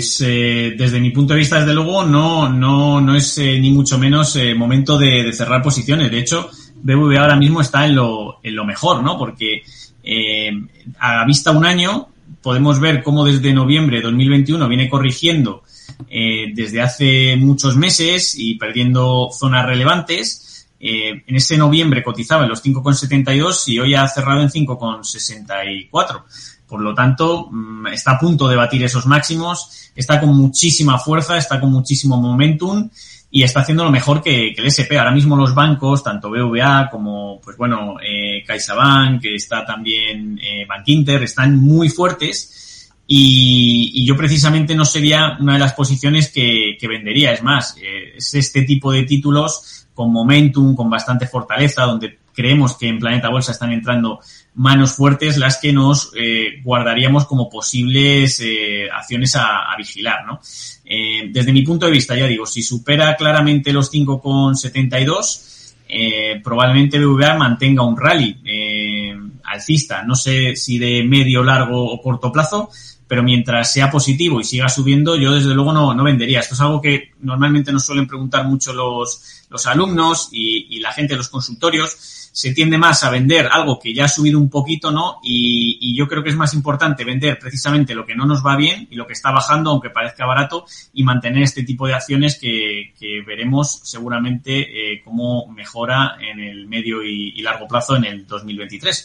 Pues eh, desde mi punto de vista, desde luego, no, no, no es eh, ni mucho menos eh, momento de, cerrar posiciones. De hecho, BBVA ahora mismo está en lo, en lo mejor, ¿no? Porque a vista un año podemos ver cómo desde noviembre de 2021 viene corrigiendo desde hace muchos meses y perdiendo zonas relevantes. en ese noviembre cotizaba en los 5,72 y hoy ha cerrado en 5,64. Por lo tanto, mm, está a punto de batir esos máximos, está con muchísima fuerza, está con muchísimo momentum y está haciendo lo mejor que, el SP. Ahora mismo los bancos, tanto BVA como, pues bueno, eh, CaixaBank, que está también eh, Bank Inter, están muy fuertes y, yo precisamente no sería una de las posiciones que, vendería. Es más, eh, es este tipo de títulos con momentum, con bastante fortaleza, donde creemos que en Planeta Bolsa están entrando manos fuertes las que nos eh, guardaríamos como posibles eh, acciones a, vigilar, ¿no? Eh, desde mi punto de vista, ya digo, si supera claramente los 5,72, eh, probablemente BVA mantenga un rally alcista. No sé si de medio, largo o corto plazo, pero mientras sea positivo y siga subiendo, yo desde luego no, no vendería. Esto es algo que normalmente nos suelen preguntar mucho los, los alumnos y, y la gente de los consultorios se tiende más a vender algo que ya ha subido un poquito, ¿no? Y, y, yo creo que es más importante vender precisamente lo que no nos va bien y lo que está bajando, aunque parezca barato, y mantener este tipo de acciones que, veremos seguramente eh, cómo mejora en el medio y, y largo plazo en el 2023.